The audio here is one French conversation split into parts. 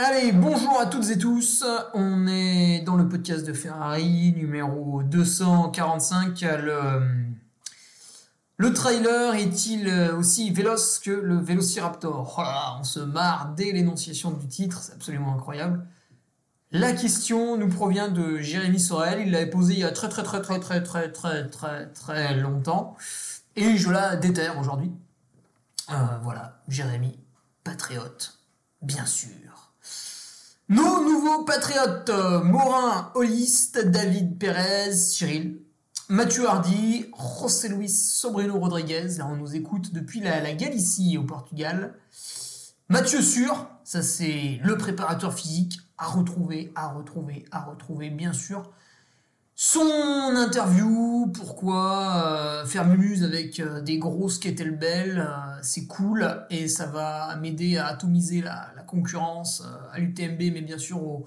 Allez, bonjour à toutes et tous. On est dans le podcast de Ferrari numéro 245. Le, le trailer est-il aussi véloce que le Vélociraptor? Voilà, On se marre dès l'énonciation du titre, c'est absolument incroyable. La question nous provient de Jérémy Sorel. Il l'avait posée il y a très très très très très très très très très longtemps. Et je la déterre aujourd'hui. Euh, voilà, Jérémy, patriote, bien sûr. Nos nouveaux patriotes, euh, Morin, Holiste, David Pérez, Cyril, Mathieu Hardy, José Luis Sobrino Rodriguez, là on nous écoute depuis la, la Galicie au Portugal. Mathieu Sûr, ça c'est le préparateur physique à retrouver, à retrouver, à retrouver, bien sûr. Son interview, pourquoi euh, faire mumuse avec euh, des grosses kettlebells, euh, c'est cool et ça va m'aider à atomiser la, concurrence euh, à l'UTMB, mais bien sûr aux,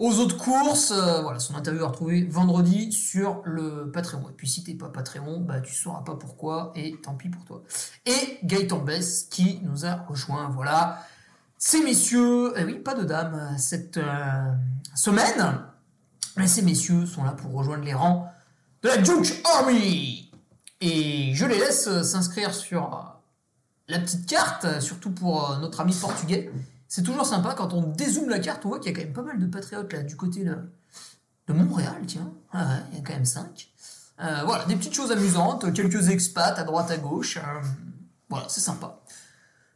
autres courses. Euh, voilà, son interview à retrouver vendredi sur le Patreon. Et puis si t'es pas Patreon, bah tu sauras pas pourquoi et tant pis pour toi. Et Gaëtan Bess qui nous a rejoint. Voilà, ces messieurs, eh oui, pas de dames cette semaine. Mais ces messieurs sont là pour rejoindre les rangs de la Duke Army. Et je les laisse euh, s'inscrire sur euh, la petite carte, euh, surtout pour notre ami portugais. C'est toujours sympa quand on dézoome la carte, on voit qu'il y a quand même pas mal de patriotes là du côté de, Montréal, tiens. Ah ouais, il y a quand même 5. voilà, des petites choses amusantes, quelques expats à droite à gauche. voilà, c'est sympa.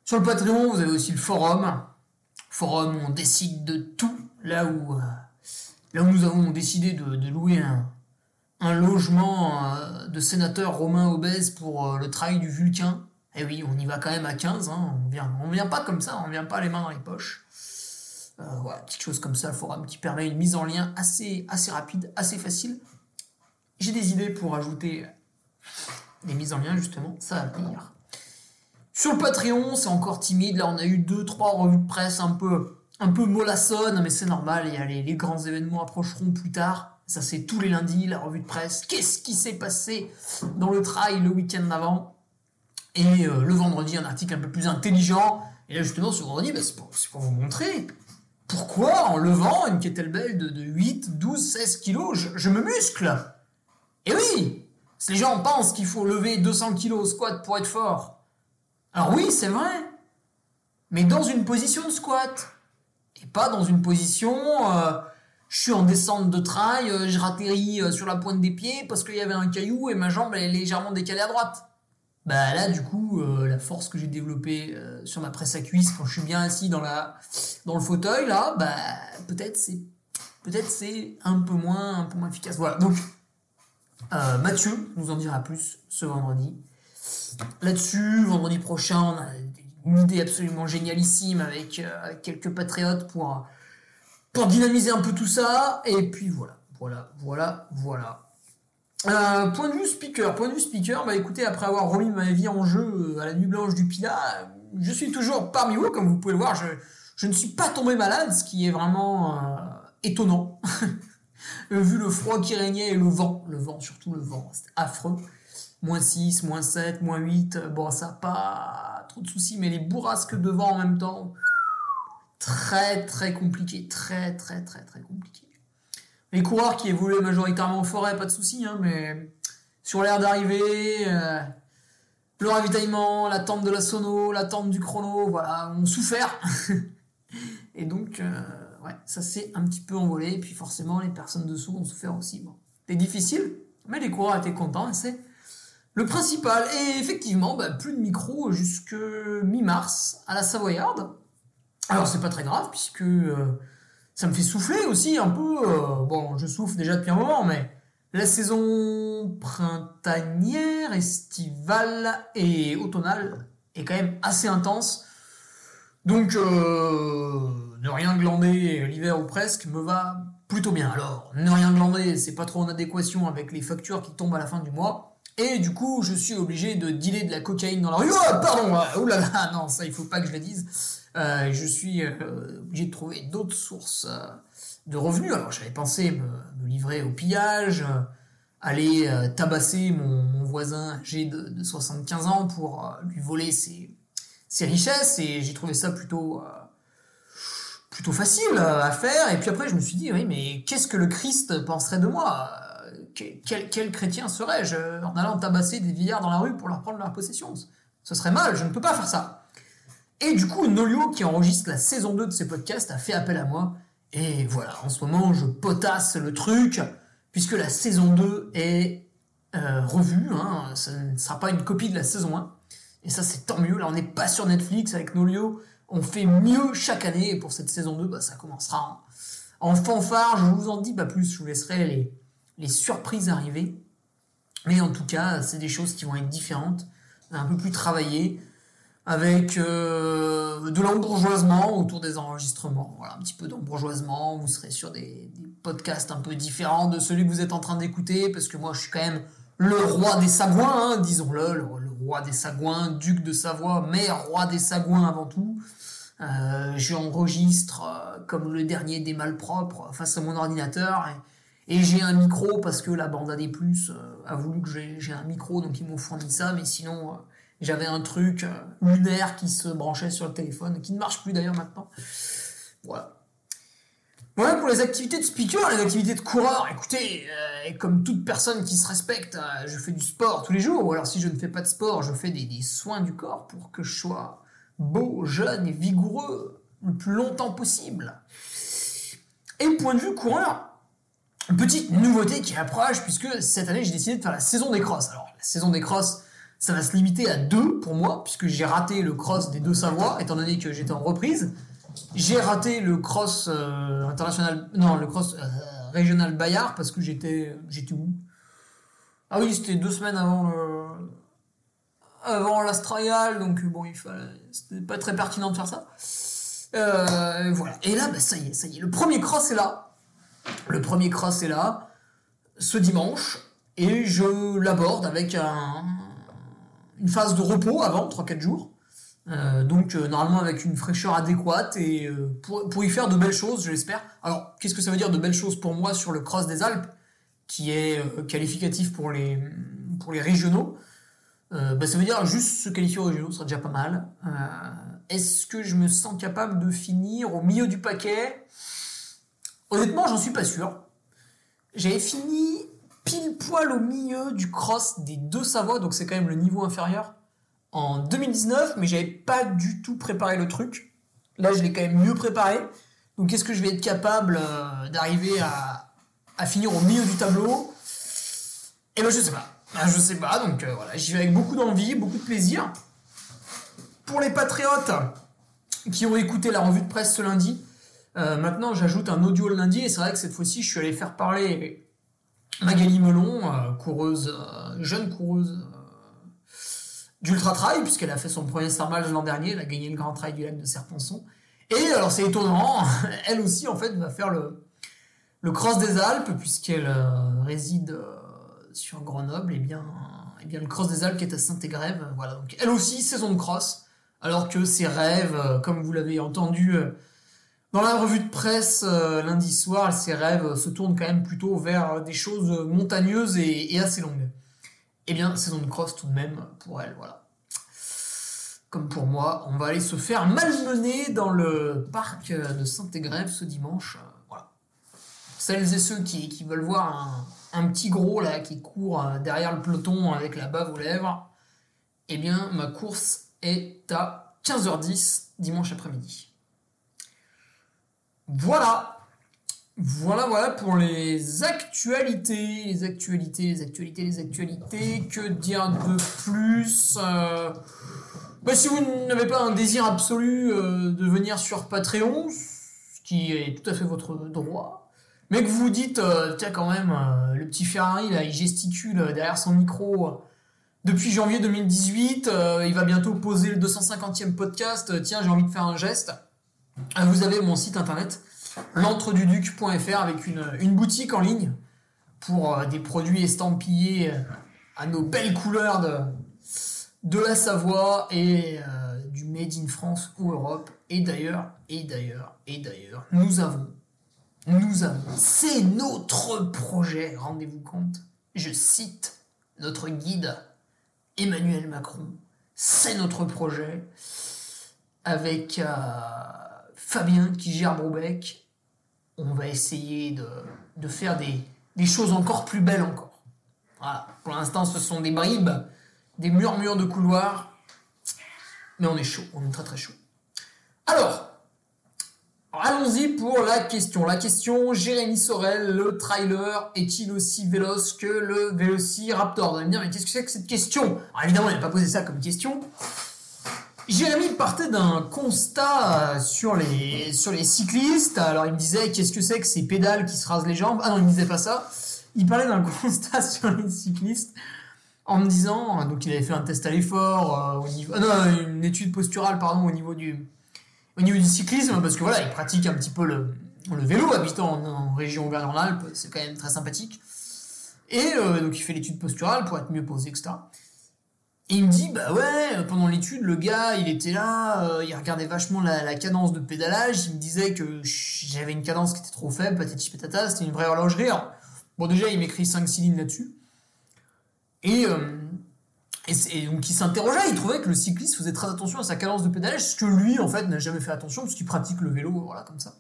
Sur le Patreon, vous avez aussi le forum. Forum on décide de tout, là où, là où nous avons décidé de, louer un, logement euh, de sénateur romain obèse pour euh, le travail du Vulcain. Et oui, on y va quand même à 15, hein, on vient, on vient pas comme ça, on vient pas les mains dans les poches. Euh, voilà, petite chose comme ça, le forum qui permet une mise en lien assez, assez rapide, assez facile. J'ai des idées pour ajouter des mises en lien, justement, ça va venir. Sur le Patreon, c'est encore timide. Là, on a eu deux, trois revues de presse un peu, un peu mollassonnes, mais c'est normal. Y les, grands événements approcheront plus tard. Ça, c'est tous les lundis, la revue de presse. Qu'est-ce qui s'est passé dans le trail le week-end d'avant? Et euh, le vendredi, un article un peu plus intelligent. Et là, justement, ce vendredi, bah, c'est pour, vous montrer pourquoi, en levant une kettlebell de, de 8, 12, 16 kilos, je, me muscle. Et oui, les gens pensent qu'il faut lever 200 kilos au squat pour être fort. Alors oui, c'est vrai. Mais dans une position de squat. Pas dans une position... euh, je suis en descente de trail, euh, je ratterris euh, sur la pointe des pieds parce qu'il y avait un caillou et ma jambe elle est légèrement décalée à droite. Bah là, du coup, la force que j'ai développée sur ma presse à cuisse quand je suis bien assis dans la dans le fauteuil là, bah peut-être c'est peut-être c'est un peu moins un peu moins efficace. Voilà. Donc Mathieu nous en dira plus ce vendredi. Là-dessus, vendredi prochain, on a une idée absolument génialissime avec, euh, quelques patriotes pour dynamiser un peu tout ça. Et puis voilà, voilà, voilà, voilà. Euh, point de vue speaker, point de vue speaker, bah écoutez, après avoir remis ma vie en jeu euh, à la nuit blanche du Pila, je suis toujours parmi vous, comme vous pouvez le voir, je, ne suis pas tombé malade, ce qui est vraiment étonnant. Vu le froid qui régnait et le vent, le vent, surtout le vent, c'était affreux. Moins 6, moins 7, moins 8, bon, ça pas trop de soucis, mais les bourrasques de vent en même temps, très très compliqué, très très très très compliqué. Les coureurs qui évoluaient majoritairement en forêt, pas de soucis, hein, mais sur l'air d'arrivée, euh, le ravitaillement, l'attente de la sono, l'attente du chrono, voilà, ont souffert. et donc, euh, ça s'est un petit peu envolé. Et puis forcément, les personnes dessous ont souffert aussi. Bon, c'était difficile, mais les coureurs étaient contents c'est le principal. Et effectivement, bah, plus de micro jusque mi-mars à la Savoyarde. Alors, c'est pas très grave puisque euh, ça me fait souffler aussi un peu. bon, je souffle déjà depuis un moment, mais la saison printanière, estivale et automnale est quand même assez intense. Donc, euh, ne rien glander l'hiver ou presque me va plutôt bien. Alors, ne rien glander, c'est pas trop en adéquation avec les factures qui tombent à la fin du mois. Et du coup, je suis obligé de dealer de la cocaïne dans la rue. Oh, pardon Oh là là, non, ça, il faut pas que je le dise. Euh, je suis euh, obligé de trouver d'autres sources de revenus. Alors j'avais pensé me, livrer au pillage, euh, aller euh, tabasser mon, voisin âgé de, 75 ans pour euh, lui voler ses, richesses et j'ai trouvé ça plutôt plutôt facile à faire. Et puis après je me suis dit oui mais qu'est-ce que le Christ penserait de moi? Quel, chrétien serais-je en allant tabasser des vieillards dans la rue pour leur prendre leur possession Ce serait mal, je ne peux pas faire ça. Et du coup, Nolio, qui enregistre la saison 2 de ces podcasts, a fait appel à moi et voilà, en ce moment, je potasse le truc, puisque la saison 2 est euh, revue, hein, ça ne sera pas une copie de la saison 1. Et ça, c'est tant mieux. Là, on n'est pas sur Netflix avec Nolio. On fait mieux chaque année. Et pour cette saison 2, bah, ça commencera en, fanfare. Je vous en dis pas plus. Je vous laisserai les, les surprises arriver. Mais en tout cas, c'est des choses qui vont être différentes, un peu plus travaillées avec euh, de l'embourgeoisement autour des enregistrements. Voilà, un petit peu d'embourgeoisement. Vous serez sur des, podcasts un peu différents de celui que vous êtes en train d'écouter, parce que moi, je suis quand même le roi des Sagouins, hein, disons-le, le, roi des Sagouins, duc de Savoie, mais roi des Sagouins avant tout. Euh, J'enregistre euh, comme le dernier des malpropres face à mon ordinateur. J'ai un micro parce que la bande a des plus euh, a voulu que j'ai un micro, donc ils m'ont fourni ça. Mais sinon, j'avais un truc euh, lunaire qui se branchait sur le téléphone, qui ne marche plus d'ailleurs maintenant. Voilà. Voilà pour les activités de speaker, les activités de coureur. Écoutez, euh, comme toute personne qui se respecte, euh, je fais du sport tous les jours. Ou alors si je ne fais pas de sport, je fais des, soins du corps pour que je sois beau, jeune et vigoureux le plus longtemps possible. Et point de vue coureur, petite nouveauté qui approche, puisque cette année j'ai décidé de faire la saison des crosses. Alors la saison des crosses, ça va se limiter à deux pour moi, puisque j'ai raté le cross des deux Savoies, étant donné que j'étais en reprise. J'ai raté le cross euh, international, non, le cross euh, régional Bayard, parce que j'étais, j'étais où? Ah oui, c'était deux semaines avant le, avant donc bon, il fallait, c'était pas très pertinent de faire ça. Euh, voilà. Et là, bah, ça y est, ça y est. Le premier cross est là. Le premier cross est là, ce dimanche, et je l'aborde avec un, une phase de repos avant, 3-4 jours. Euh, donc euh, normalement avec une fraîcheur adéquate et euh, pour, pour, y faire de belles choses, je l'espère. Alors qu'est-ce que ça veut dire de belles choses pour moi sur le cross des Alpes, qui est qualificatif pour les, pour les régionaux? Bah, Ça veut dire juste se qualifier aux régionaux, ce sera déjà pas mal. Est-ce que je me sens capable de finir au milieu du paquet? Honnêtement, j'en suis pas sûr. J'avais fini pile poil au milieu du cross des deux Savoies, donc c'est quand même le niveau inférieur, en 2019, mais j'avais pas du tout préparé le truc. Là, je l'ai quand même mieux préparé. Donc, est-ce que je vais être capable euh, d'arriver à, finir au milieu du tableau? Eh ben, je sais pas. Ben, je sais pas, donc euh, voilà, j'y vais avec beaucoup d'envie, beaucoup de plaisir. Pour les patriotes qui ont écouté la revue de presse ce lundi, euh, maintenant j'ajoute un audio le lundi et c'est vrai que cette fois-ci je suis allé faire parler Magali Melon, euh, coureuse, euh, jeune coureuse d'ultra trail, puisqu'elle a fait son premier Starmage l'an dernier, elle a gagné le grand trail du lac de Serponçon. Et alors c'est étonnant, elle aussi en fait va faire le, le cross des Alpes, puisqu'elle réside sur Grenoble, et bien, et bien le cross des Alpes qui est à Saint-Égrève. Voilà, donc elle aussi saison de cross, alors que ses rêves, comme vous l'avez entendu dans la revue de presse lundi soir, ses rêves se tournent quand même plutôt vers des choses montagneuses et, assez longues. Eh bien, saison de cross tout de même pour elle, voilà. Comme pour moi, on va aller se faire malmener dans le parc de Saint-Égrève ce dimanche. Voilà. Celles et ceux qui, veulent voir un, petit gros là qui court derrière le peloton avec la bave aux lèvres, eh bien, ma course est à 15h10 dimanche après-midi. Voilà. Voilà, voilà pour les actualités, les actualités, les actualités, les actualités. Que dire de plus euh, bah, Si vous n'avez pas un désir absolu euh, de venir sur Patreon, ce qui est tout à fait votre droit, mais que vous dites, euh, tiens quand même, le petit Ferrari, là, il gesticule derrière son micro depuis janvier 2018, il va bientôt poser le 250e podcast, tiens, j'ai envie de faire un geste. Ah, vous avez mon site internet l'entreduduc.fr avec une, boutique en ligne pour euh, des produits estampillés euh, à nos belles couleurs de, de la Savoie et euh, du Made in France ou Europe. Et d'ailleurs, et d'ailleurs, et d'ailleurs, nous avons, nous avons, c'est notre projet, rendez-vous compte, je cite notre guide Emmanuel Macron, c'est notre projet avec... Fabien qui gère Broubec, on va essayer de, faire des, choses encore plus belles encore. Voilà. Pour l'instant, ce sont des bribes, des murmures de couloir, mais on est chaud, on est très très chaud. Alors, allons-y pour la question. La question, Jérémy Sorel, le trailer est-il aussi véloce que le Vélociraptor Vous allez me dire, mais qu'est-ce que c'est que cette question? Évidemment, il n'a pas posé ça comme question. Jérémy partait d'un constat sur les, sur les cyclistes. Alors il me disait qu'est-ce que c'est que ces pédales qui se rasent les jambes? Ah non, il me disait pas ça. Il parlait d'un constat sur les cyclistes en me disant, donc il avait fait un test à l'effort, euh, ah une étude posturale pardon au niveau du, au niveau du cyclisme parce que voilà, il pratique un petit peu le, vélo habitant en, en région Auvergne-Rhône-Alpes, c'est quand même très sympathique. Et euh, donc il fait l'étude posturale pour être mieux posé, etc. Et il me dit, bah ouais, pendant l'étude, le gars, il était là, euh, il regardait vachement la, cadence de pédalage, il me disait que j'avais une cadence qui était trop faible, patati patata, c'était une vraie horlogerie. bon, déjà, il m'écrit 5-6 lignes là-dessus. Et, euh, et, donc, il s'interrogeait, il trouvait que le cycliste faisait très attention à sa cadence de pédalage, ce que lui, en fait, n'a jamais fait attention, parce qu'il pratique le vélo, voilà, comme ça.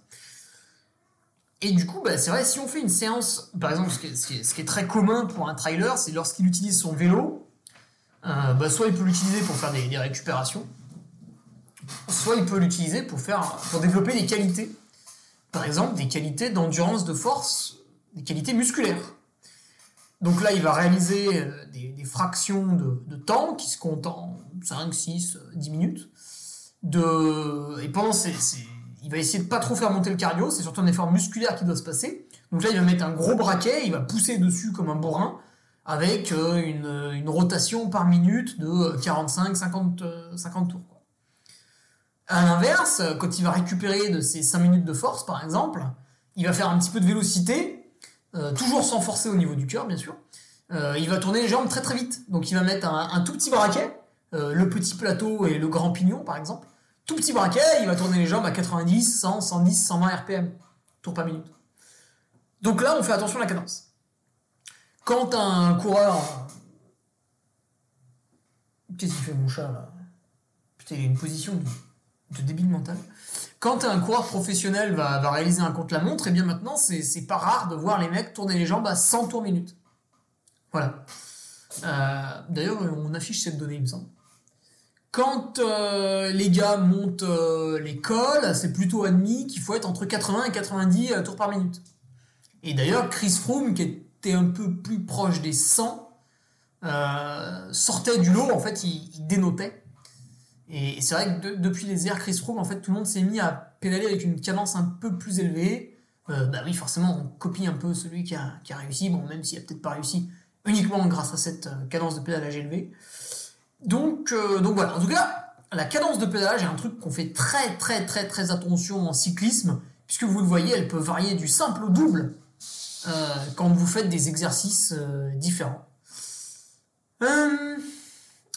Et du coup, bah, c'est vrai, si on fait une séance, par exemple, ce qui est, ce qui est très commun pour un trailer, c'est lorsqu'il utilise son vélo, euh, bah, soit il peut l'utiliser pour faire des, récupérations, soit il peut l'utiliser pour, faire, pour développer des qualités. Par exemple, des qualités d'endurance de force, des qualités musculaires. Donc là, il va réaliser euh, des, fractions de, temps qui se comptent en 5, 6, 10 minutes. De... Et pendant ces, il va essayer de pas trop faire monter le cardio, c'est surtout un effort musculaire qui doit se passer. Donc là, il va mettre un gros braquet, il va pousser dessus comme un bourrin, avec euh, une, rotation par minute de 45, 50, 50 tours. Quoi. À l'inverse, quand il va récupérer de ses 5 minutes de force, par exemple, il va faire un petit peu de vélocité, euh, toujours sans forcer au niveau du cœur, bien sûr. Euh, il va tourner les jambes très très vite. Donc il va mettre un, tout petit braquet, le petit plateau et le grand pignon, par exemple. Tout petit braquet, il va tourner les jambes à 90, 100, 110, 120 RPM, tours par minute. Donc là, on fait attention à la cadence. Quand un coureur. Qu'est-ce qu'il fait mon chat là? Putain, il a une position de, débile mental. Quand un coureur professionnel va, réaliser un contre-la-montre, et eh bien maintenant, c'est pas rare de voir les mecs tourner les jambes à 100 tours minute. Voilà. Euh, d'ailleurs, on affiche cette donnée, il me semble. Quand euh, les gars montent euh, l'école, c'est plutôt admis qu'il faut être entre 80 et 90 tours par minute. Et d'ailleurs, Chris Froome, qui est un peu plus proche des 100, euh, sortait du lot, en fait, il, dénotait. Et, c'est vrai que depuis les airs Chris Froome, en fait, tout le monde s'est mis à pédaler avec une cadence un peu plus élevée. Euh, bah oui, forcément, on copie un peu celui qui a, réussi, bon, même s'il a peut-être pas réussi uniquement grâce à cette euh, cadence de pédalage élevée. Donc, donc voilà, en tout cas, la cadence de pédalage est un truc qu'on fait très très très très attention en cyclisme, puisque vous le voyez, elle peut varier du simple au double euh, quand vous faites des exercices euh, différents. Euh,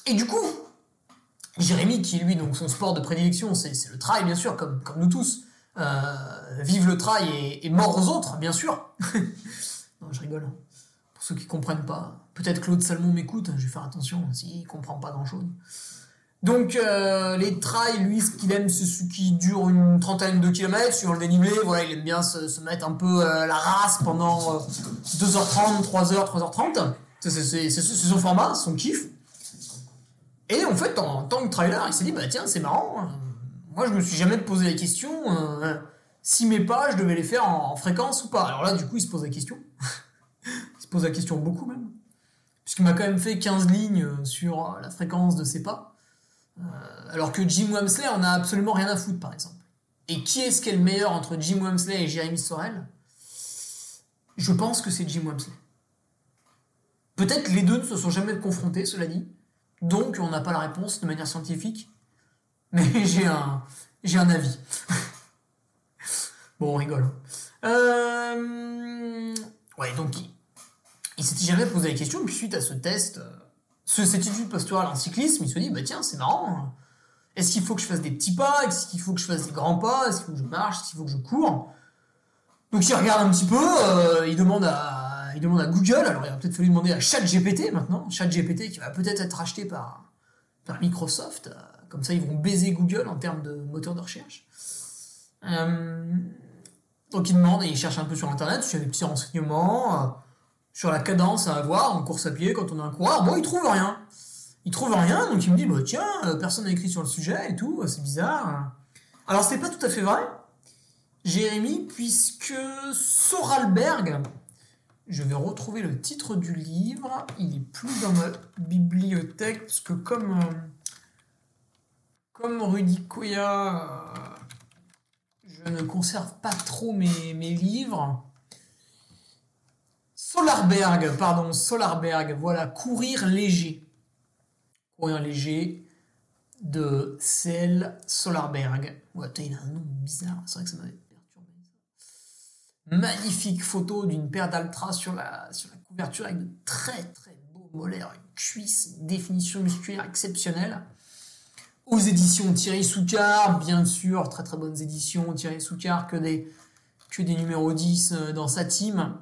et du coup, Jérémy, qui lui, donc son sport de prédilection, c'est le trail, bien sûr, comme, comme nous tous, vive le trail et, mort aux autres, bien sûr. non, je rigole. Pour ceux qui comprennent pas, peut-être Claude Salmon m'écoute, je vais faire attention s'il comprend pas grand-chose. Donc les trails, lui, ce qu'il aime, c'est ce qui dure une trentaine de kilomètres sur le dénivelé. Voilà, il aime bien se, mettre un peu la race pendant 2h30, 3h, 3h30. C'est son format, son kiff. Et en fait, en, tant que trailer, il s'est dit, bah tiens, c'est marrant. Hein. Moi, je me suis jamais posé la question euh, si mes pas, je devais les faire en, fréquence ou pas. Alors là, du coup, il se pose la question. il se pose la question beaucoup même. Puisqu'il m'a quand même fait 15 lignes sur la fréquence de ses pas. Euh, alors que Jim Wamsley en a absolument rien à foutre, par exemple. Et qui est-ce qui est le meilleur entre Jim Wamsley et Jérémy Sorel? Je pense que c'est Jim Wamsley. Peut-être les deux ne se sont jamais confrontés, cela dit. Donc, on n'a pas la réponse de manière scientifique. Mais j'ai un, j'ai un avis. bon, on rigole. Hein. Euh... Ouais, donc, il, il s'était jamais posé la question. Puis, suite à ce test, euh, ce, cette étude pastorale en cyclisme, il se dit, bah tiens, c'est marrant. Hein. Est-ce qu'il faut que je fasse des petits pas? Est-ce qu'il faut que je fasse des grands pas? Est-ce qu'il faut que je marche? Est-ce qu'il faut que je cours? Donc, il regarde un petit peu. Euh, il demande à il demande à Google, alors il va peut-être fallu demander à ChatGPT maintenant, ChatGPT qui va peut-être être acheté par, par Microsoft, euh, comme ça ils vont baiser Google en termes de moteur de recherche. Euh, donc il demande et il cherche un peu sur internet, s'il y a des petits renseignements sur la cadence à avoir en course à pied quand on est un coureur. Bon, il trouve rien. Il trouve rien, donc il me dit bah, tiens, personne n'a écrit sur le sujet et tout, c'est bizarre. Alors c'est pas tout à fait vrai, Jérémy, puisque Soralberg, je vais retrouver le titre du livre. Il est plus dans ma bibliothèque parce que comme euh, comme Rudy Koya, euh, je ne conserve pas trop mes livres. Solarberg, pardon, Solarberg, voilà, courir léger. Courir léger de Celle Solarberg. Il a un nom bizarre, c'est vrai que ça m'avait magnifique photo d'une paire d'Altra sur la, couverture avec de très très beaux molaires, une cuisse, une définition musculaire exceptionnelle. Aux éditions Thierry Soucard, bien sûr, très très bonnes éditions Thierry Soucard, que des, que des numéros 10 euh, dans sa team.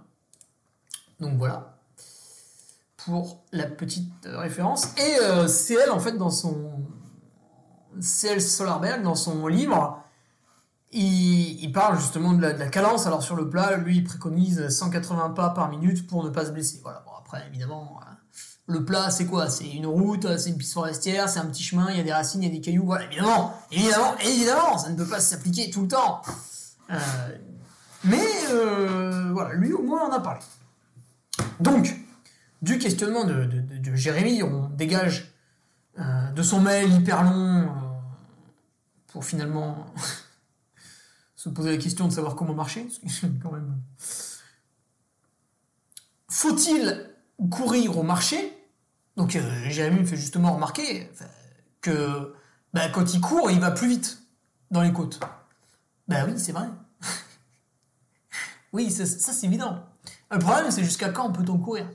Donc voilà, pour la petite euh, référence. Et euh, CL, en fait, dans son. CL Solarberg, dans son livre, il, parle justement de la, cadence. Alors sur le plat, lui, il préconise 180 pas par minute pour ne pas se blesser. Voilà. Bon, après, évidemment, euh, le plat, c'est quoi? C'est une route, c'est une piste forestière, c'est un petit chemin, il y a des racines, il y a des cailloux. Voilà, évidemment, évidemment, évidemment, ça ne peut pas s'appliquer tout le temps. Mais voilà, lui au moins on a parlé. Donc, du questionnement de, Jérémy, on dégage de son mail hyper long pour finalement se poser la question de savoir comment marcher. Faut-il courir au marché? Donc euh, Jérémy me fait justement remarquer que bah, quand il court, il va plus vite dans les côtes. Ben oui, c'est vrai. oui, ça, c'est évident. Le problème, c'est jusqu'à quand peut-on courir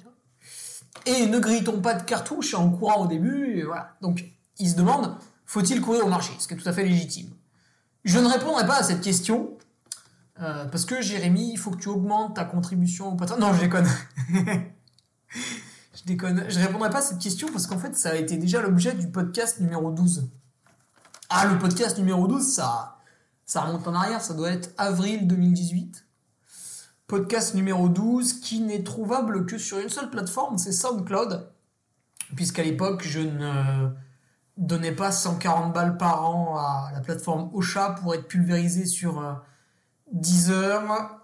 Et ne grille-t-on pas de cartouche en courant au début voilà. Donc, il se demande, faut-il courir au marché? Ce qui est tout à fait légitime. Je ne répondrai pas à cette question, euh, parce que Jérémy, il faut que tu augmentes ta contribution au patron. Non, je déconne. je déconne. Je répondrai pas à cette question parce qu'en fait, ça a été déjà l'objet du podcast numéro 12. Ah, le podcast numéro 12, ça, ça remonte en arrière, ça doit être avril 2018. Podcast numéro 12 qui n'est trouvable que sur une seule plateforme, c'est SoundCloud. Puisqu'à l'époque, je ne donnais pas 140 balles par an à la plateforme Ocha pour être pulvérisé sur euh, Deezer,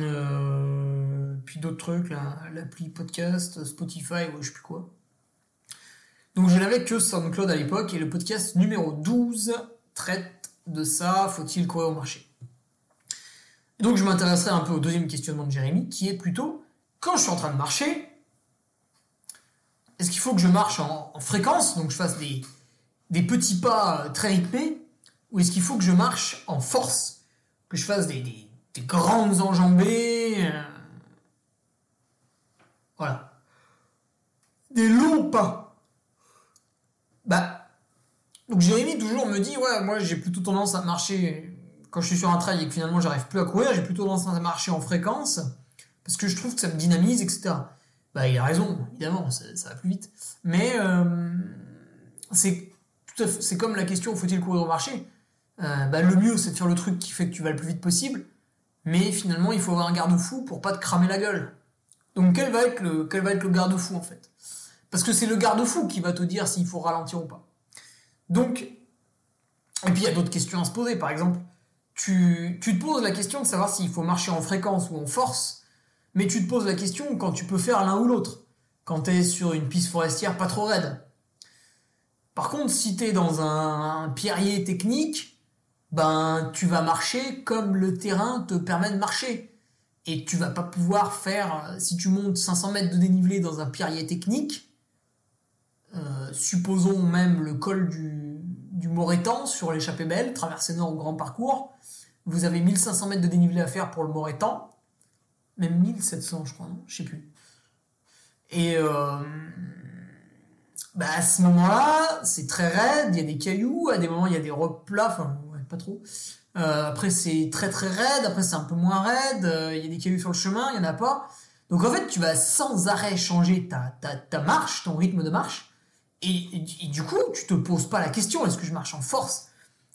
euh, puis d'autres trucs, l'appli podcast, Spotify, ou je sais plus quoi. Donc je n'avais que SoundCloud à l'époque et le podcast numéro 12 traite de ça, faut-il courir au marché? Donc je m'intéresserai un peu au deuxième questionnement de Jérémy qui est plutôt quand je suis en train de marcher, est-ce qu'il faut que je marche en, fréquence, donc je fasse des, petits pas très rythmés, ou est-ce qu'il faut que je marche en force, que je fasse des, des, grandes enjambées euh, Voilà. Des longs pas. Bah, donc Jérémy toujours me dit, ouais, moi j'ai plutôt tendance à marcher quand je suis sur un trail et que finalement j'arrive plus à courir, j'ai plutôt tendance à marcher en fréquence parce que je trouve que ça me dynamise, etc. Bah, il a raison, évidemment, ça, va plus vite. Mais euh, c'est comme la question faut-il courir au marché? Euh, bah, Le mieux, c'est de faire le truc qui fait que tu vas le plus vite possible. Mais finalement, il faut avoir un garde-fou pour pas te cramer la gueule. Donc, quel va être le, le garde-fou en fait? Parce que c'est le garde-fou qui va te dire s'il faut ralentir ou pas. Donc, et puis il y a d'autres questions à se poser. Par exemple, tu, tu te poses la question de savoir s'il faut marcher en fréquence ou en force, mais tu te poses la question quand tu peux faire l'un ou l'autre. Quand tu es sur une piste forestière pas trop raide. Par contre, si tu es dans un, pierrier technique, ben tu vas marcher comme le terrain te permet de marcher. Et tu vas pas pouvoir faire, si tu montes 500 mètres de dénivelé dans un pierrier technique, euh, supposons même le col du, du Morétan sur l'échappée belle, traversée nord au grand parcours, vous avez 1500 mètres de dénivelé à faire pour le Morétan, même 1700 je crois, non? Je sais plus. Et euh, bah à ce moment-là, c'est très raide, il y a des cailloux, à des moments il y a des replats, enfin pas trop. Euh, après c'est très très raide, après c'est un peu moins raide, euh, il y a des cailloux sur le chemin, il y en a pas. Donc en fait tu vas sans arrêt changer ta, ta, ta marche, ton rythme de marche, et, du coup tu te poses pas la question est-ce que je marche en force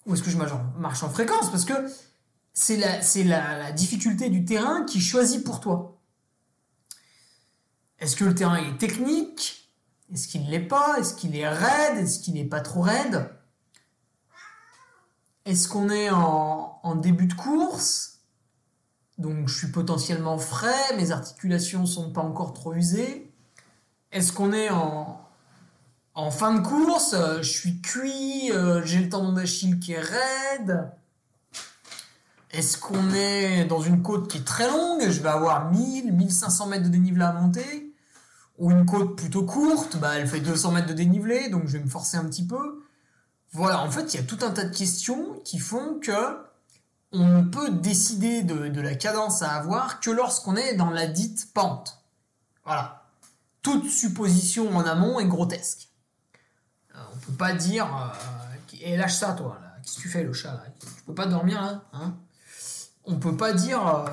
ou est-ce que je marche en fréquence? Parce que c'est la, difficulté du terrain qui choisit pour toi. Est-ce que le terrain est technique? Est-ce qu'il ne l'est pas? Est-ce qu'il est raide? Est-ce qu'il n'est pas trop raide? Est-ce qu'on est en, début de course? Donc je suis potentiellement frais, mes articulations sont pas encore trop usées. Est-ce qu'on est en, en fin de course Je suis cuit, euh, j'ai le tendon d'Achille qui est raide. Est-ce qu'on est dans une côte qui est très longue? Je vais avoir 1000, 1500 mètres de dénivelé à monter ou une côte plutôt courte, bah, elle fait 200 mètres de dénivelé, donc je vais me forcer un petit peu. Voilà, en fait, il y a tout un tas de questions qui font que on ne peut décider de, la cadence à avoir que lorsqu'on est dans la dite pente. Voilà. Toute supposition en amont est grotesque. Peut pas dire euh, et lâche ça toi. Qu'est-ce que tu fais le chat là? Tu peux pas dormir là hein? On peut pas dire euh,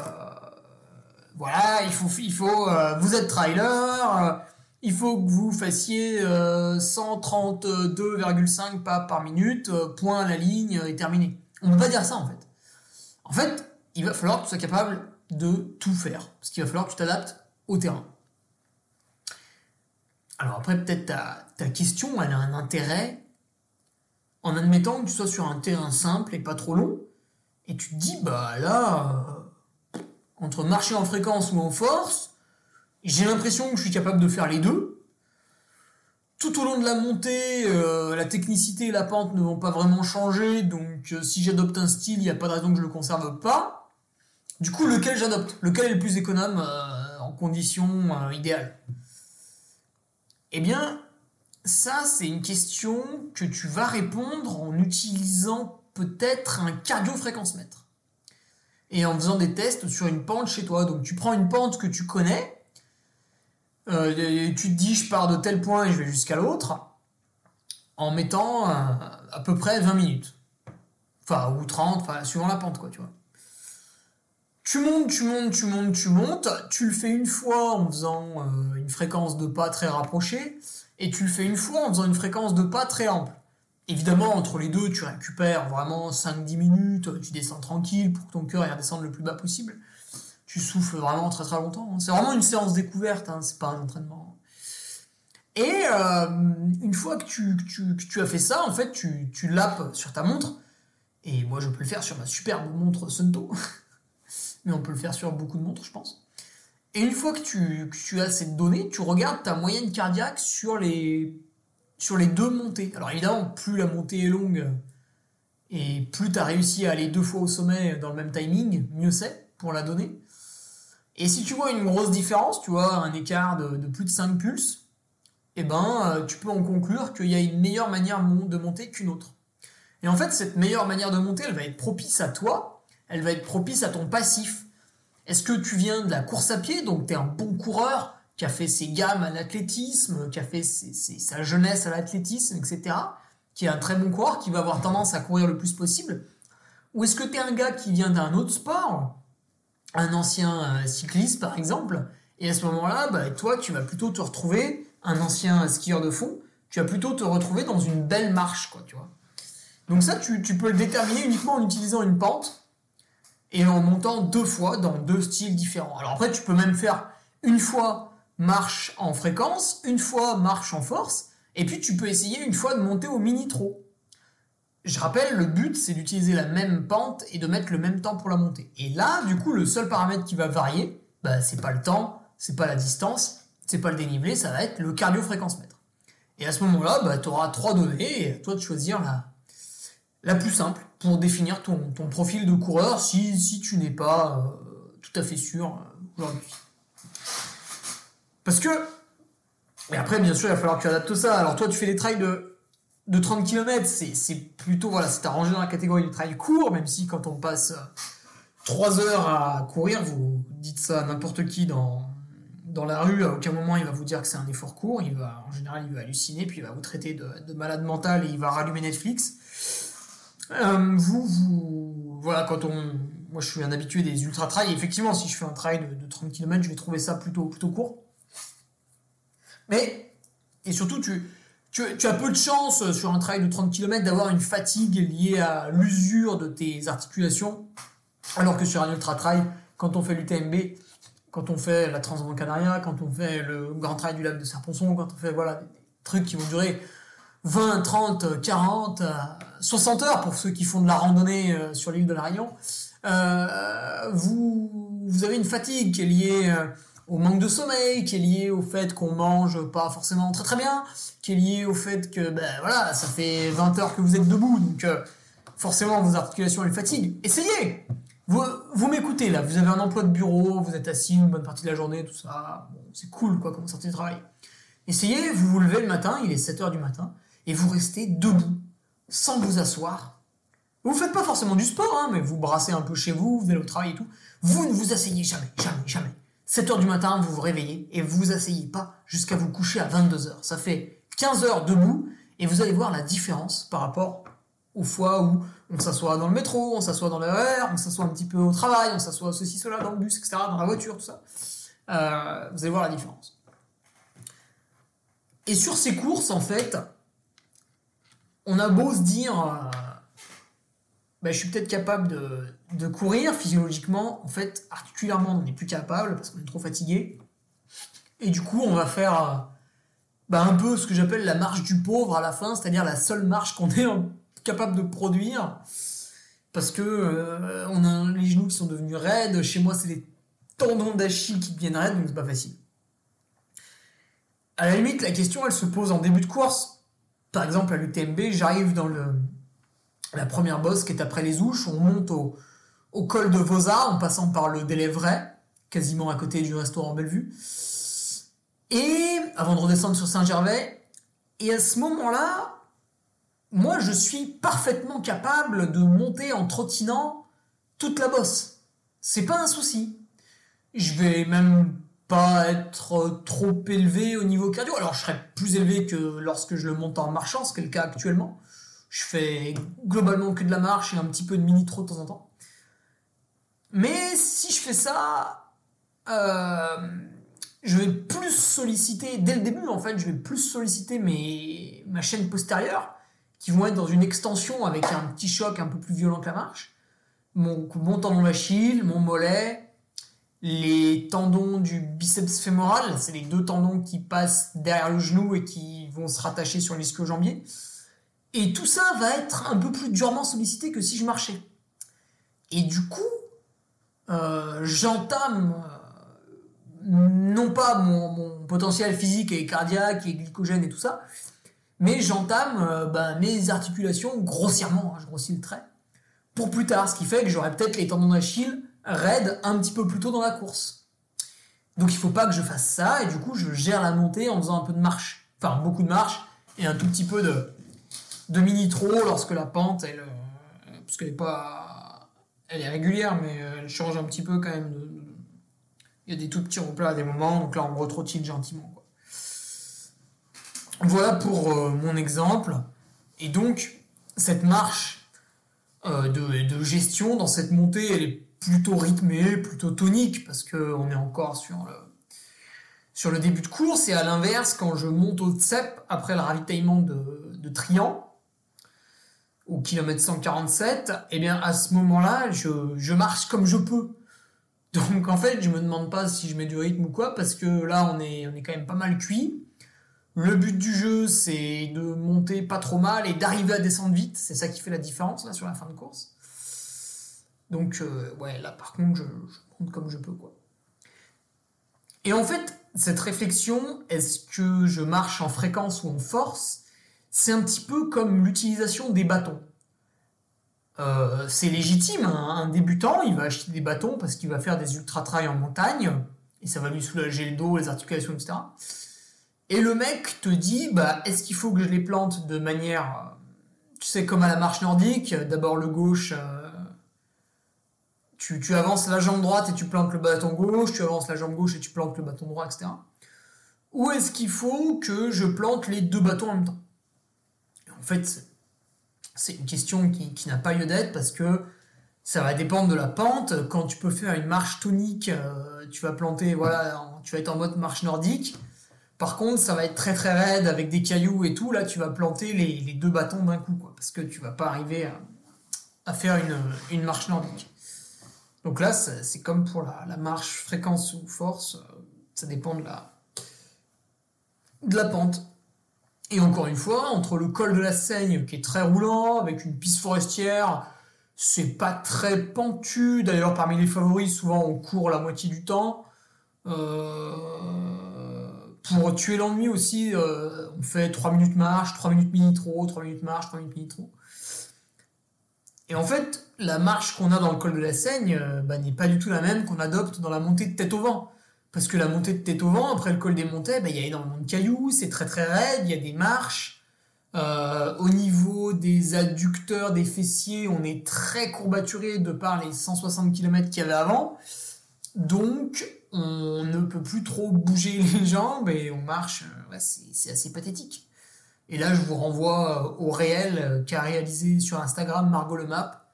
voilà, il faut, il faut, euh, vous êtes trailer, il faut que vous fassiez 132,5 euh, pas par minute, point, la ligne est terminée. On ne peut pas dire ça en fait. En fait, il va falloir que tu sois capable de tout faire, parce qu'il va falloir que tu t'adaptes au terrain. Alors après, peut-être ta, ta question, elle a un intérêt en admettant que tu sois sur un terrain simple et pas trop long, et tu te dis, bah là, entre marcher en fréquence ou en force, j'ai l'impression que je suis capable de faire les deux. Tout au long de la montée, euh, la technicité et la pente ne vont pas vraiment changer, donc euh, si j'adopte un style, il n'y a pas de raison que je le conserve pas. Du coup, lequel j'adopte? Lequel est le plus économe euh, en conditions idéales Eh bien, ça, c'est une question que tu vas répondre en utilisant peut-être un cardio-fréquence-mètre et en faisant des tests sur une pente chez toi. Donc tu prends une pente que tu connais, euh, et tu te dis je pars de tel point et je vais jusqu'à l'autre, en mettant euh, à peu près 20 minutes. Enfin, ou 30, enfin, suivant la pente, quoi, tu vois. Tu montes, tu montes, tu montes, tu montes, tu le fais une fois en faisant euh, une fréquence de pas très rapprochée, et tu le fais une fois en faisant une fréquence de pas très ample. Évidemment, entre les deux, tu récupères vraiment 5-10 minutes, tu descends tranquille pour que ton cœur redescende le plus bas possible. Tu souffles vraiment très très longtemps. Hein. C'est vraiment une séance découverte, hein, c'est pas un entraînement. Et euh, une fois que tu, as fait ça, en fait, tu, tu lapes sur ta montre. Et moi, je peux le faire sur ma superbe montre Sunto. Mais on peut le faire sur beaucoup de montres, je pense. Et une fois que tu, as cette donnée, tu regardes ta moyenne cardiaque sur les deux montées. Alors évidemment, plus la montée est longue et plus tu as réussi à aller deux fois au sommet dans le même timing, mieux c'est pour la donner. Et si tu vois une grosse différence, tu vois un écart de, plus de 5 pulses, eh ben, euh, tu peux en conclure qu'il y a une meilleure manière de monter qu'une autre. Et en fait, cette meilleure manière de monter, elle va être propice à toi, elle va être propice à ton passif. Est-ce que tu viens de la course à pied, donc tu es un bon coureur, qui a fait ses gammes à l'athlétisme, qui a fait sa jeunesse à l'athlétisme, etc., qui est un très bon coureur, qui va avoir tendance à courir le plus possible, Ou est-ce que tu es un gars qui vient d'un autre sport, un ancien euh, cycliste par exemple, et à ce moment-là, bah, toi, tu vas plutôt te retrouver, un ancien skieur de fond, tu vas plutôt te retrouver dans une belle marche, quoi, tu vois. Donc ça, tu, tu peux le déterminer uniquement en utilisant une pente et en montant deux fois dans deux styles différents. Alors après, tu peux même faire une fois marche en fréquence, une fois marche en force, et puis tu peux essayer une fois de monter au mini trot. Je rappelle, le but c'est d'utiliser la même pente et de mettre le même temps pour la montée. Et là, du coup, le seul paramètre qui va varier, bah, c'est pas le temps, c'est pas la distance, c'est pas le dénivelé, ça va être le cardio-fréquence mètre. Et à ce moment-là, bah, tu auras trois données et à toi de choisir la, la plus simple pour définir ton, ton profil de coureur si, si tu n'es pas euh, tout à fait sûr euh, aujourd'hui. Parce que, et après, bien sûr, il va falloir que tu adaptes ça. Alors, toi, tu fais des trails de, de 30 km, c'est plutôt, voilà, c'est arrangé dans la catégorie du trail court, même si quand on passe 3 heures à courir, vous dites ça à n'importe qui dans, dans la rue, à aucun moment il va vous dire que c'est un effort court, il va, en général, il va halluciner, puis il va vous traiter de malade mental et il va rallumer Netflix. Euh, vous, vous, voilà, quand on, moi je suis un habitué des ultra trails, effectivement, si je fais un trail de, de 30 km, je vais trouver ça plutôt, plutôt court. Mais, et surtout, tu, as peu de chance sur un trail de 30 km d'avoir une fatigue liée à l'usure de tes articulations, alors que sur un ultra trail, quand on fait l'UTMB, quand on fait la Transgrande Canaria, quand on fait le Grand Trail du lac de Serponçon, quand on fait voilà, des trucs qui vont durer 20, 30, 40, 60 heures pour ceux qui font de la randonnée euh, sur l'île de la Réunion, euh, vous, vous avez une fatigue qui est liée euh, au manque de sommeil, qui est lié au fait qu'on mange pas forcément très très bien, qui est lié au fait que ben voilà, ça fait 20 heures que vous êtes debout, donc forcément vos articulations elles fatiguent. Essayez. Vous, vous m'écoutez là, vous avez un emploi de bureau, vous êtes assis une bonne partie de la journée, tout ça, c'est cool quoi comme sortie de travail. Essayez, vous vous levez le matin, il est 7 heures du matin, et vous restez debout, sans vous asseoir. Vous faites pas forcément du sport, hein, mais vous brassez un peu chez vous, vous allez au travail et tout. Vous ne vous asseyez jamais, jamais, jamais. 7 heures du matin, vous vous réveillez et vous vous asseyez pas jusqu'à vous coucher à 22 heures. Ça fait 15 heures debout et vous allez voir la différence par rapport aux fois où on s'assoit dans le métro, on s'assoit dans le RER, on s'assoit un petit peu au travail, on s'assoit ceci, cela, dans le bus, etc., dans la voiture, tout ça. Euh, vous allez voir la différence. Et sur ces courses, en fait, on a beau se dire, euh, ben, je suis peut-être capable de, courir physiologiquement, en fait, articulairement, on n'est plus capable parce qu'on est trop fatigué. Et du coup, on va faire ben, un peu ce que j'appelle la marche du pauvre à la fin, c'est-à-dire la seule marche qu'on est capable de produire parce que euh, on a les genoux qui sont devenus raides. Chez moi, c'est les tendons d'Achille qui deviennent raides, donc c'est pas facile. À la limite, la question, elle se pose en début de course. Par exemple, à l'UTMB, j'arrive dans le, la première bosse qui est après les Ouches, on monte au, col de Vosa en passant par le Délévray, quasiment à côté du restaurant Bellevue. Et avant de redescendre sur Saint-Gervais, et à ce moment-là, moi je suis parfaitement capable de monter en trottinant toute la bosse. C'est pas un souci. Je vais même pas être trop élevé au niveau cardio. Alors je serais plus élevé que lorsque je le monte en marchant, ce qui est le cas actuellement. Je fais globalement que de la marche et un petit peu de mini-trot de temps en temps. Mais si je fais ça, euh, je vais plus solliciter, dès le début en fait, je vais plus solliciter mes, ma chaîne postérieure, qui vont être dans une extension avec un petit choc un peu plus violent que la marche. Mon, mon tendon d'Achille, mon mollet, les tendons du biceps fémoral, c'est les deux tendons qui passent derrière le genou et qui vont se rattacher sur l'ischio-jambier. Et tout ça va être un peu plus durement sollicité que si je marchais. Et du coup, euh, j'entame euh, non pas mon, potentiel physique et cardiaque et glycogène et tout ça, mais j'entame euh, bah, mes articulations grossièrement, hein, je grossis le trait, pour plus tard, ce qui fait que j'aurai peut-être les tendons d'Achille raides un petit peu plus tôt dans la course. Donc il faut pas que je fasse ça, et du coup je gère la montée en faisant un peu de marche, enfin beaucoup de marche, et un tout petit peu de, de mini trop lorsque la pente, elle, euh, parce qu'elle est pas, elle est régulière, mais elle change un petit peu quand même. De, il y a des tout petits replats à des moments, donc là on retrottine gentiment. Quoi. Voilà pour euh, mon exemple. Et donc cette marche euh, de, gestion dans cette montée. Elle est plutôt rythmée, plutôt tonique, parce qu'on est encore sur le, début de course. Et à l'inverse, quand je monte au CEP, après le ravitaillement de, Trian, au kilomètre 147, et eh bien à ce moment-là, je, marche comme je peux. Donc en fait, je me demande pas si je mets du rythme ou quoi, parce que là, on est, on quand même pas mal cuit. Le but du jeu, c'est de monter pas trop mal et d'arriver à descendre vite. C'est ça qui fait la différence là sur la fin de course. Donc euh, ouais, là par contre, je, je, monte comme je peux quoi. Et en fait, cette réflexion, est-ce que je marche en fréquence ou en force C'est un petit peu comme l'utilisation des bâtons. Euh, c'est légitime, hein. un débutant, il va acheter des bâtons parce qu'il va faire des ultra-trails en montagne, et ça va lui soulager le dos, les articulations, etc. Et le mec te dit, bah, est-ce qu'il faut que je les plante de manière, euh, tu sais, comme à la marche nordique, d'abord le gauche, tu, avances la jambe droite et tu plantes le bâton gauche, tu avances la jambe gauche et tu plantes le bâton droit, etc. Ou est-ce qu'il faut que je plante les deux bâtons en même temps? En fait, c'est une question qui, n'a pas lieu d'être parce que ça va dépendre de la pente. Quand tu peux faire une marche tonique, euh, tu vas planter, voilà, tu vas être en mode marche nordique. Par contre, ça va être très très raide avec des cailloux et tout. Là, tu vas planter les, deux bâtons d'un coup, parce que tu vas pas arriver à, faire une, marche nordique. Donc là, c'est comme pour la, marche fréquence ou force, euh, ça dépend de la, de la pente. Et encore une fois, entre le col de la Seigne, qui est très roulant, avec une piste forestière, c'est pas très pentu. D'ailleurs, parmi les favoris, souvent on court la moitié du temps. Euh pour tuer l'ennui aussi, euh, on fait 3 minutes marche, 3 minutes mini trop, 3 minutes marche, 3 minutes mini trop. Et en fait, la marche qu'on a dans le col de la Seigne euh, bah, n'est pas du tout la même qu'on adopte dans la montée de tête au vent. Parce que la montée de tête au vent, après le col des montées, bah, il y a énormément de cailloux, c'est très très raide, il y a des marches. Euh, au niveau des adducteurs, des fessiers, on est très courbaturé de par les 160 km qu'il y avait avant. Donc, on ne peut plus trop bouger les jambes et on marche. Euh, c'est assez pathétique. Et là, je vous renvoie euh, au réel euh, qu'a réalisé sur Instagram Margot Le Map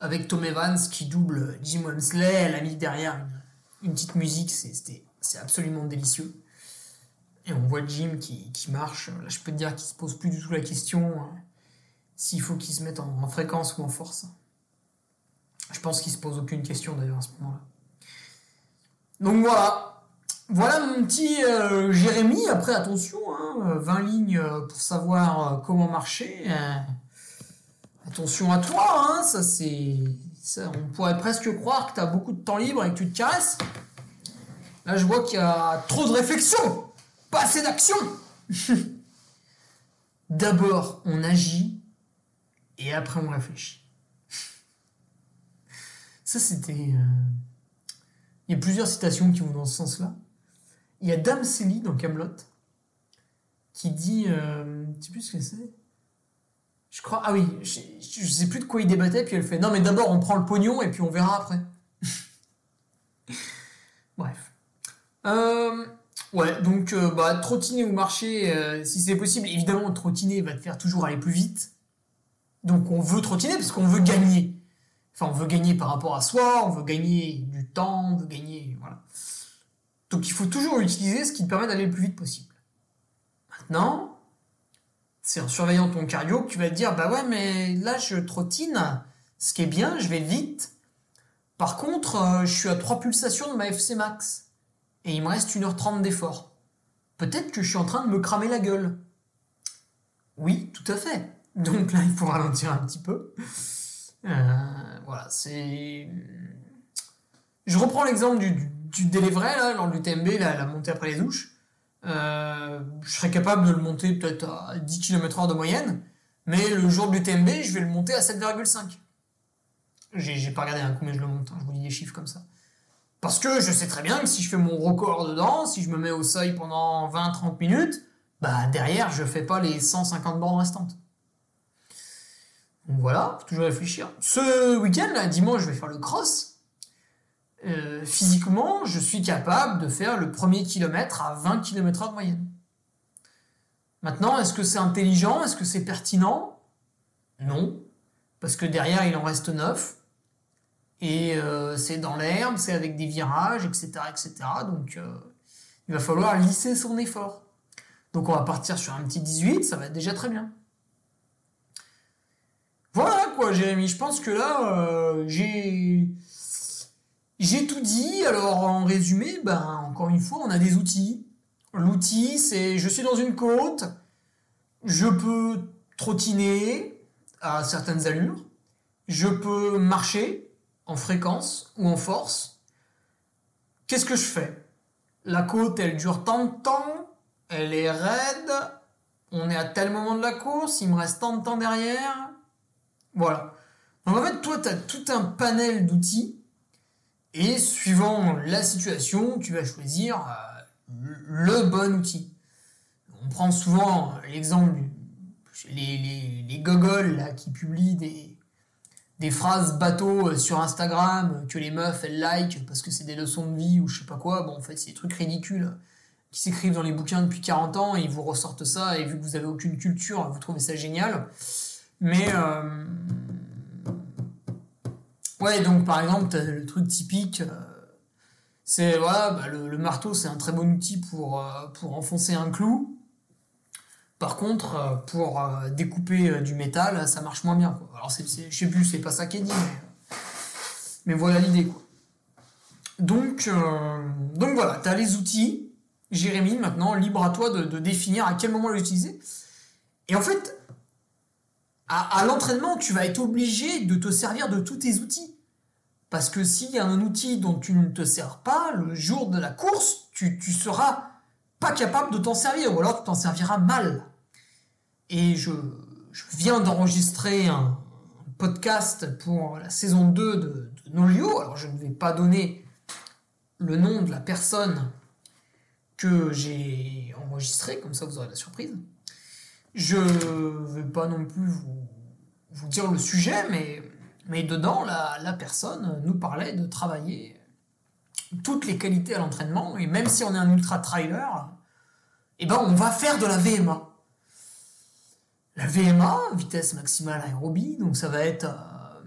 avec Tom Evans qui double Jim Wemsley. Elle a mis derrière une, petite musique, c'est absolument délicieux. Et on voit Jim qui, marche. Là, je peux te dire qu'il se pose plus du tout la question s'il faut qu'il se mette en, en, fréquence ou en force. Je pense qu'il se pose aucune question d'ailleurs à ce moment-là. Donc voilà. Voilà mon petit euh, Jérémy. Après, attention, 20 hein, lignes euh, pour savoir euh, comment marcher. attention à toi, hein, ça c'est. on pourrait presque croire que tu as beaucoup de temps libre et que tu te caresses. Là, je vois qu'il y a trop de réflexion, pas assez d'action. D'abord, on agit et après, on réfléchit. Ça, c'était. Il y a plusieurs citations qui vont dans ce sens-là. Il y a Dame Célie dans Camelot qui dit, euh, sais plus ce que c'est. Je crois, ah oui, je, je, sais plus de quoi il débattait, puis elle fait, non mais d'abord on prend le pognon et puis on verra après. Bref. Euh, ouais, donc euh, bah, trottiner ou marcher, euh, si c'est possible, évidemment trottiner va te faire toujours aller plus vite. Donc on veut trottiner parce qu'on veut gagner. Enfin, on veut gagner par rapport à soi, on veut gagner du temps, on veut gagner. Voilà. Donc il faut toujours utiliser ce qui te permet d'aller le plus vite possible. Maintenant, c'est en surveillant ton cardio que tu vas te dire bah ouais, mais là je trottine, ce qui est bien, je vais vite. Par contre, euh, je suis à 3 pulsations de ma FC max et il me reste 1h30 d'effort. Peut-être que je suis en train de me cramer la gueule. Oui, tout à fait. Donc là, il faut ralentir un petit peu. Euh, voilà, c'est. Je reprends l'exemple du, du, délai vrai, là, lors du TMB, la montée après les douches. Euh, je serais capable de le monter peut-être à 10 km/h de moyenne, mais le jour du TMB, je vais le monter à 7,5. J'ai pas regardé un combien je le monte, hein, je vous dis des chiffres comme ça. Parce que je sais très bien que si je fais mon record dedans, si je me mets au seuil pendant 20-30 minutes, bah derrière, je fais pas les 150 bornes restantes. Donc voilà, faut toujours réfléchir. Ce week-end, dimanche, je vais faire le cross. Euh, physiquement, je suis capable de faire le premier kilomètre à 20 km/h de moyenne. Maintenant, est-ce que c'est intelligent? Est-ce que c'est pertinent? Non. parce que derrière il en reste neuf. Et euh, c'est dans l'herbe, c'est avec des virages, etc. etc. Donc euh, il va falloir lisser son effort. Donc on va partir sur un petit 18, ça va être déjà très bien. Voilà quoi, Jérémy. Je pense que là, j'ai j'ai tout dit. Alors en résumé, ben encore une fois, on a des outils. L'outil, c'est je suis dans une côte, je peux trottiner à certaines allures, je peux marcher en fréquence ou en force. Qu'est-ce que je fais? La côte, elle dure tant de temps, elle est raide, on est à tel moment de la course, il me reste tant de temps derrière. Voilà. Donc en fait, toi, tu as tout un panel d'outils et suivant la situation, tu vas choisir euh, le bon outil. On prend souvent l'exemple les, les, les gogoles là, qui publient des, phrases bateau euh, sur Instagram que les meufs elles like parce que c'est des leçons de vie ou je sais pas quoi. Bon, en fait, c'est des trucs ridicules qui s'écrivent dans les bouquins depuis 40 ans et ils vous ressortent ça et vu que vous avez aucune culture, vous trouvez ça génial. Mais euh, ouais, donc par exemple, le truc typique, euh, c'est voilà, bah, le, marteau, c'est un très bon outil pour, pour enfoncer un clou. Par contre, euh, pour euh, découper euh, du métal, ça marche moins bien. Alors, je sais plus, c'est pas ça qui est dit, mais, voilà l'idée. Donc, donc voilà, tu as les outils. Jérémy, maintenant, libre à toi de, définir à quel moment l'utiliser. Et en fait, à, l'entraînement, tu vas être obligé de te servir de tous tes outils. Parce que s'il y a un outil dont tu ne te sers pas, le jour de la course, tu, tu seras pas capable de t'en servir, ou alors tu t'en serviras mal. Et je, viens d'enregistrer un, podcast pour la saison 2 de, de Nolio. Alors je ne vais pas donner le nom de la personne que j'ai enregistré, comme ça vous aurez la surprise. Je ne vais pas non plus vous, dire le sujet, mais, mais dedans, la, personne nous parlait de travailler toutes les qualités à l'entraînement, et même si on est un ultra trailer, eh ben on va faire de la VMA. La VMA, vitesse maximale aérobie, donc ça va être euh,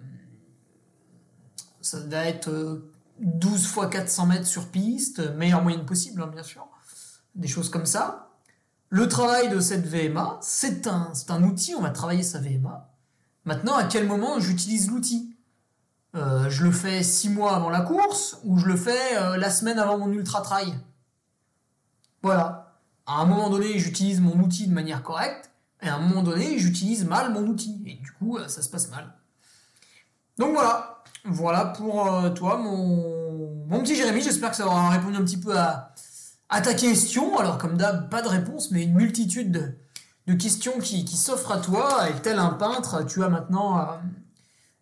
ça va être 12 x 400 mètres sur piste, meilleure moyenne possible, hein, bien sûr. Des choses comme ça. Le travail de cette VMA, c'est un, un outil, on va travailler sa VMA. Maintenant, à quel moment j'utilise l'outil? Euh, Je le fais 6 mois avant la course ou je le fais euh, la semaine avant mon ultra trail? Voilà à un moment donné, j'utilise mon outil de manière correcte, et à un moment donné, j'utilise mal mon outil. Et du coup, euh, ça se passe mal. Donc voilà. Voilà pour toi, mon, mon petit Jérémy. J'espère que ça aura répondu un petit peu à, à ta question. Alors, comme d'hab, pas de réponse, mais une multitude de, de questions qui, qui s'offrent à toi. Et tel un peintre, tu as maintenant euh,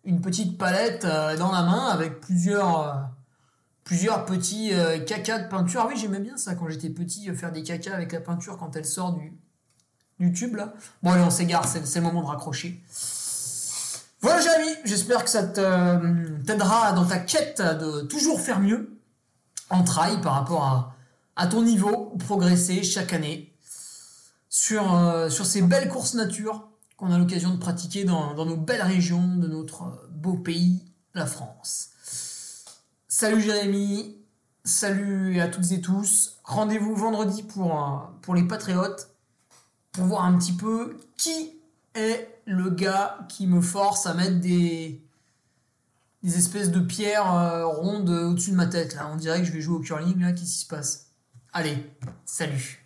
une petite palette dans la main avec plusieurs plusieurs petits euh, caca de peinture. Ah oui, j'aimais bien ça quand j'étais petit, euh, faire des caca avec la peinture quand elle sort du, tube là. Bon allez, on s'égare, c'est le moment de raccrocher. Voilà Jérémy, j'espère que ça euh, t'aidera dans ta quête de toujours faire mieux en trail par rapport à, à ton niveau, progresser chaque année sur, sur ces belles courses nature qu'on a l'occasion de pratiquer dans, nos belles régions de notre beau pays, la France. Salut Jérémy, salut à toutes et tous. Rendez-vous vendredi pour, pour les Patriotes pour voir un petit peu qui est le gars qui me force à mettre des, des espèces de pierres euh, rondes au-dessus de ma tête. Là. On dirait que je vais jouer au curling. Là, qu'est-ce qui se passe? Allez, salut